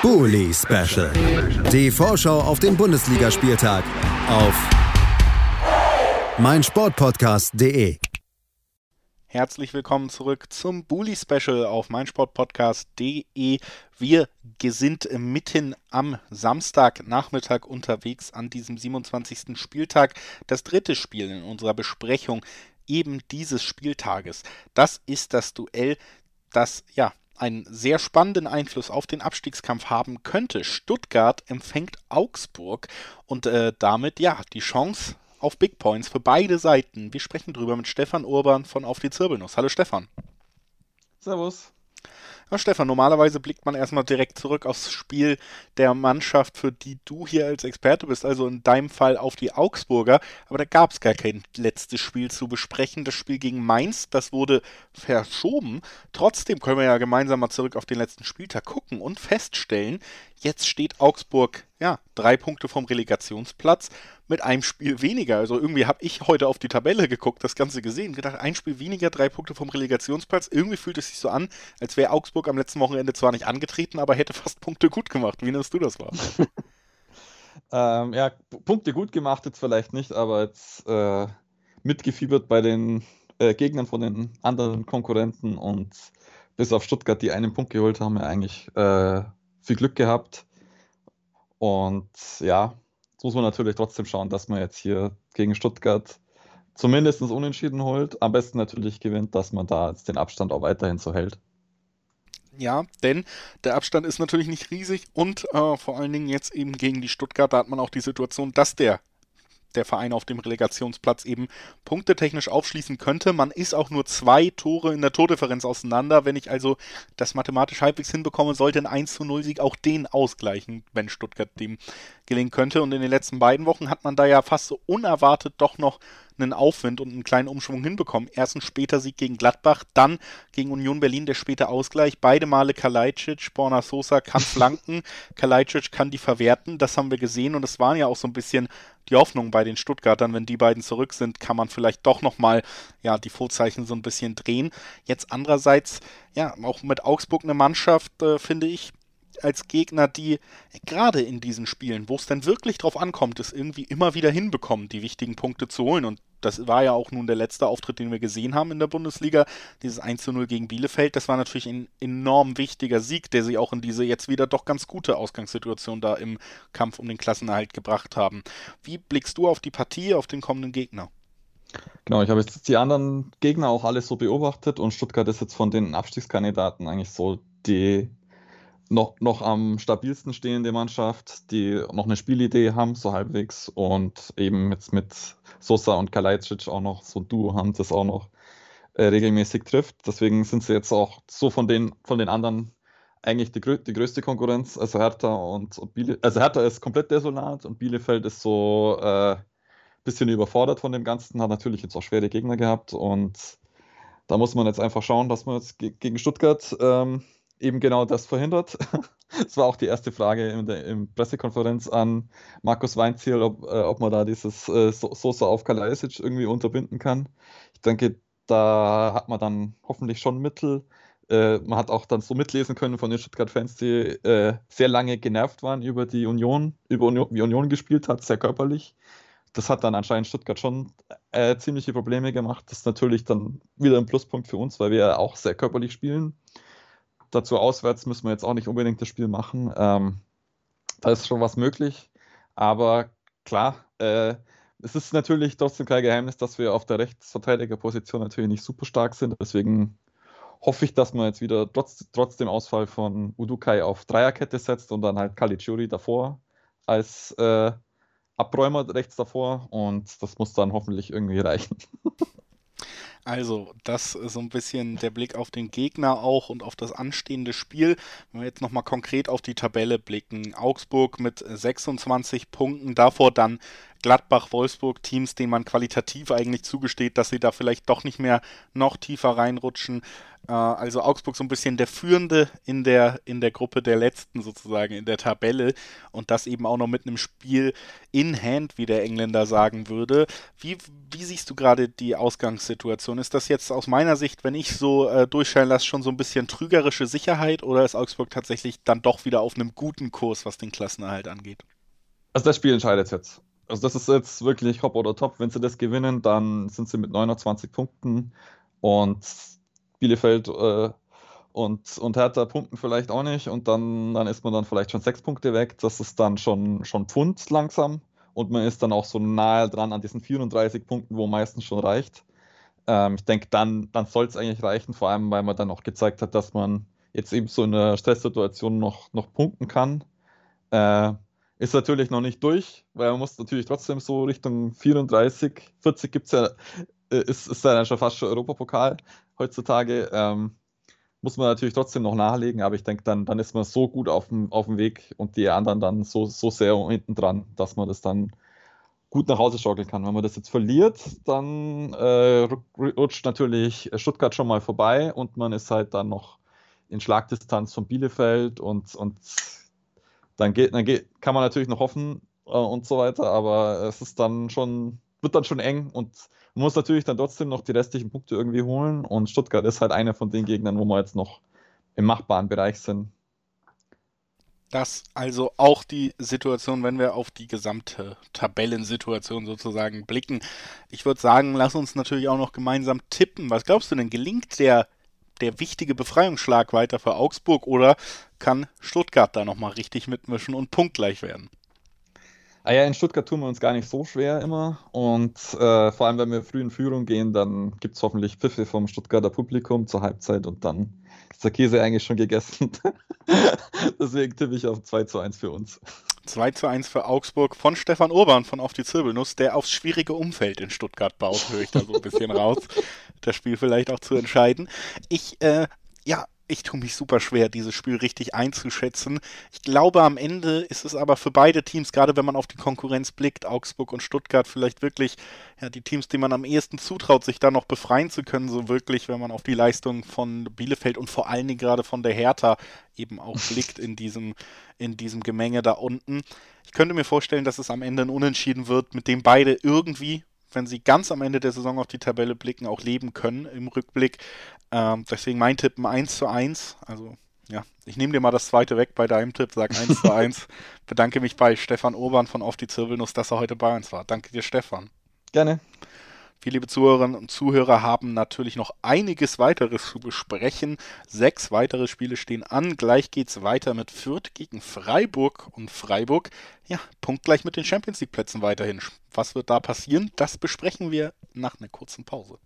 Bully Special. Die Vorschau auf den Bundesligaspieltag auf meinsportpodcast.de. Herzlich willkommen zurück zum Bully Special auf meinsportpodcast.de. Wir sind mitten am Samstagnachmittag unterwegs an diesem 27. Spieltag. Das dritte Spiel in unserer Besprechung eben dieses Spieltages. Das ist das Duell, das ja einen sehr spannenden Einfluss auf den Abstiegskampf haben könnte. Stuttgart empfängt Augsburg und äh, damit ja die Chance auf Big Points für beide Seiten. Wir sprechen drüber mit Stefan Urban von Auf die Zirbelnuss. Hallo Stefan. Servus. Ja, Stefan, normalerweise blickt man erstmal direkt zurück aufs Spiel der Mannschaft, für die du hier als Experte bist, also in deinem Fall auf die Augsburger. Aber da gab es gar kein letztes Spiel zu besprechen. Das Spiel gegen Mainz, das wurde verschoben. Trotzdem können wir ja gemeinsam mal zurück auf den letzten Spieltag gucken und feststellen, Jetzt steht Augsburg, ja, drei Punkte vom Relegationsplatz mit einem Spiel weniger. Also irgendwie habe ich heute auf die Tabelle geguckt, das Ganze gesehen, gedacht, ein Spiel weniger, drei Punkte vom Relegationsplatz. Irgendwie fühlt es sich so an, als wäre Augsburg am letzten Wochenende zwar nicht angetreten, aber hätte fast Punkte gut gemacht. Wie nimmst du das wahr? ähm, ja, Punkte gut gemacht jetzt vielleicht nicht, aber jetzt äh, mitgefiebert bei den äh, Gegnern von den anderen Konkurrenten und bis auf Stuttgart, die einen Punkt geholt haben, ja eigentlich äh, viel Glück gehabt. Und ja, jetzt muss man natürlich trotzdem schauen, dass man jetzt hier gegen Stuttgart zumindest unentschieden holt. Am besten natürlich gewinnt, dass man da jetzt den Abstand auch weiterhin so hält. Ja, denn der Abstand ist natürlich nicht riesig und äh, vor allen Dingen jetzt eben gegen die Stuttgarter hat man auch die Situation, dass der der Verein auf dem Relegationsplatz eben punktetechnisch aufschließen könnte. Man ist auch nur zwei Tore in der Tordifferenz auseinander. Wenn ich also das mathematisch halbwegs hinbekomme, sollte ein 1 zu 0 Sieg auch den ausgleichen, wenn Stuttgart dem gelingen könnte. Und in den letzten beiden Wochen hat man da ja fast so unerwartet doch noch einen Aufwind und einen kleinen Umschwung hinbekommen. Erst ein später Sieg gegen Gladbach, dann gegen Union Berlin der späte Ausgleich. Beide Male Kalajdzic, Borna Sosa kann flanken, Kalajdzic kann die verwerten. Das haben wir gesehen und es waren ja auch so ein bisschen die Hoffnung bei den Stuttgartern, wenn die beiden zurück sind, kann man vielleicht doch nochmal ja, die Vorzeichen so ein bisschen drehen. Jetzt andererseits, ja, auch mit Augsburg eine Mannschaft, äh, finde ich, als Gegner, die gerade in diesen Spielen, wo es dann wirklich drauf ankommt, es irgendwie immer wieder hinbekommen, die wichtigen Punkte zu holen. Und das war ja auch nun der letzte Auftritt, den wir gesehen haben in der Bundesliga. Dieses 1 zu 0 gegen Bielefeld, das war natürlich ein enorm wichtiger Sieg, der sie auch in diese jetzt wieder doch ganz gute Ausgangssituation da im Kampf um den Klassenerhalt gebracht haben. Wie blickst du auf die Partie, auf den kommenden Gegner? Genau, ich habe jetzt die anderen Gegner auch alles so beobachtet und Stuttgart ist jetzt von den Abstiegskandidaten eigentlich so die noch, noch am stabilsten stehende Mannschaft, die noch eine Spielidee haben, so halbwegs. Und eben jetzt mit Sosa und Kalajdzic auch noch so ein Duo haben, das auch noch äh, regelmäßig trifft. Deswegen sind sie jetzt auch so von den, von den anderen eigentlich die, die größte Konkurrenz. Also Hertha und, und also Hertha ist komplett desolat und Bielefeld ist so ein äh, bisschen überfordert von dem Ganzen, hat natürlich jetzt auch schwere Gegner gehabt und da muss man jetzt einfach schauen, dass man jetzt gegen Stuttgart ähm, eben genau das verhindert. Das war auch die erste Frage in der in Pressekonferenz an Markus Weinziel, ob, äh, ob man da dieses äh, Sosa auf Kalajdzic irgendwie unterbinden kann. Ich denke, da hat man dann hoffentlich schon Mittel. Äh, man hat auch dann so mitlesen können von den Stuttgart-Fans, die äh, sehr lange genervt waren über die Union, über Union, wie Union gespielt hat, sehr körperlich. Das hat dann anscheinend Stuttgart schon äh, ziemliche Probleme gemacht. Das ist natürlich dann wieder ein Pluspunkt für uns, weil wir auch sehr körperlich spielen. Dazu auswärts müssen wir jetzt auch nicht unbedingt das Spiel machen. Ähm, da ist schon was möglich. Aber klar, äh, es ist natürlich trotzdem kein Geheimnis, dass wir auf der Rechtsverteidigerposition natürlich nicht super stark sind. Deswegen hoffe ich, dass man jetzt wieder trotz, trotz dem Ausfall von Udukai auf Dreierkette setzt und dann halt Caligiuri davor als äh, Abräumer rechts davor. Und das muss dann hoffentlich irgendwie reichen. Also, das ist so ein bisschen der Blick auf den Gegner auch und auf das anstehende Spiel. Wenn wir jetzt nochmal konkret auf die Tabelle blicken. Augsburg mit 26 Punkten, davor dann Gladbach, Wolfsburg, Teams, denen man qualitativ eigentlich zugesteht, dass sie da vielleicht doch nicht mehr noch tiefer reinrutschen. Äh, also Augsburg so ein bisschen der Führende in der, in der Gruppe der Letzten sozusagen, in der Tabelle. Und das eben auch noch mit einem Spiel in Hand, wie der Engländer sagen würde. Wie, wie siehst du gerade die Ausgangssituation? Ist das jetzt aus meiner Sicht, wenn ich so äh, durchscheinen lasse, schon so ein bisschen trügerische Sicherheit oder ist Augsburg tatsächlich dann doch wieder auf einem guten Kurs, was den Klassenerhalt angeht? Also das Spiel entscheidet jetzt. Also das ist jetzt wirklich Hop oder Top. Wenn sie das gewinnen, dann sind sie mit 29 Punkten und Bielefeld äh, und, und Hertha punkten vielleicht auch nicht und dann, dann ist man dann vielleicht schon sechs Punkte weg. Das ist dann schon, schon Pfund langsam und man ist dann auch so nahe dran an diesen 34 Punkten, wo meistens schon reicht. Ähm, ich denke, dann, dann soll es eigentlich reichen, vor allem weil man dann auch gezeigt hat, dass man jetzt eben so in einer Stresssituation noch, noch punkten kann. Äh, ist natürlich noch nicht durch, weil man muss natürlich trotzdem so Richtung 34, 40 gibt es ja, äh, ist, ist ja schon fast schon Europapokal heutzutage. Ähm, muss man natürlich trotzdem noch nachlegen, aber ich denke, dann, dann ist man so gut auf dem, auf dem Weg und die anderen dann so, so sehr hinten dran, dass man das dann gut nach Hause schaukeln kann. Wenn man das jetzt verliert, dann äh, rutscht natürlich Stuttgart schon mal vorbei und man ist halt dann noch in Schlagdistanz von Bielefeld und, und dann, geht, dann geht, kann man natürlich noch hoffen äh, und so weiter, aber es ist dann schon, wird dann schon eng und man muss natürlich dann trotzdem noch die restlichen Punkte irgendwie holen und Stuttgart ist halt einer von den Gegnern, wo wir jetzt noch im machbaren Bereich sind. Das also auch die Situation, wenn wir auf die gesamte Tabellensituation sozusagen blicken. Ich würde sagen, lass uns natürlich auch noch gemeinsam tippen. Was glaubst du denn? Gelingt der, der wichtige Befreiungsschlag weiter für Augsburg oder kann Stuttgart da nochmal richtig mitmischen und punktgleich werden? Ah ja, in Stuttgart tun wir uns gar nicht so schwer immer. Und äh, vor allem, wenn wir früh in Führung gehen, dann gibt es hoffentlich Pfiffe vom Stuttgarter Publikum zur Halbzeit und dann ist der Käse eigentlich schon gegessen. Deswegen tippe ich auf 2 zu 1 für uns. 2 zu 1 für Augsburg von Stefan Urban von Auf die Zirbelnuss, der aufs schwierige Umfeld in Stuttgart baut, höre ich da so ein bisschen raus. Das Spiel vielleicht auch zu entscheiden. Ich, äh, ja, ich tue mich super schwer, dieses Spiel richtig einzuschätzen. Ich glaube, am Ende ist es aber für beide Teams, gerade wenn man auf die Konkurrenz blickt, Augsburg und Stuttgart, vielleicht wirklich ja, die Teams, die man am ehesten zutraut, sich da noch befreien zu können, so wirklich, wenn man auf die Leistung von Bielefeld und vor allen Dingen gerade von der Hertha eben auch blickt in diesem, in diesem Gemenge da unten. Ich könnte mir vorstellen, dass es am Ende ein Unentschieden wird, mit dem beide irgendwie wenn sie ganz am Ende der Saison auf die Tabelle blicken, auch leben können im Rückblick. Ähm, deswegen mein Tipp ein 1 zu 1. Also ja, ich nehme dir mal das zweite weg bei deinem Tipp, sag 1 zu 1. Bedanke mich bei Stefan Urban von Auf die Zirbelnuss, dass er heute bei uns war. Danke dir, Stefan. Gerne. Viele liebe Zuhörerinnen und Zuhörer haben natürlich noch einiges weiteres zu besprechen. Sechs weitere Spiele stehen an. Gleich geht es weiter mit Fürth gegen Freiburg und Freiburg. Ja, punktgleich mit den Champions League Plätzen weiterhin. Was wird da passieren? Das besprechen wir nach einer kurzen Pause.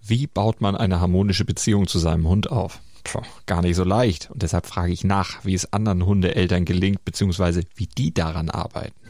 Wie baut man eine harmonische Beziehung zu seinem Hund auf? Puh, gar nicht so leicht. Und deshalb frage ich nach, wie es anderen Hundeeltern gelingt, beziehungsweise wie die daran arbeiten.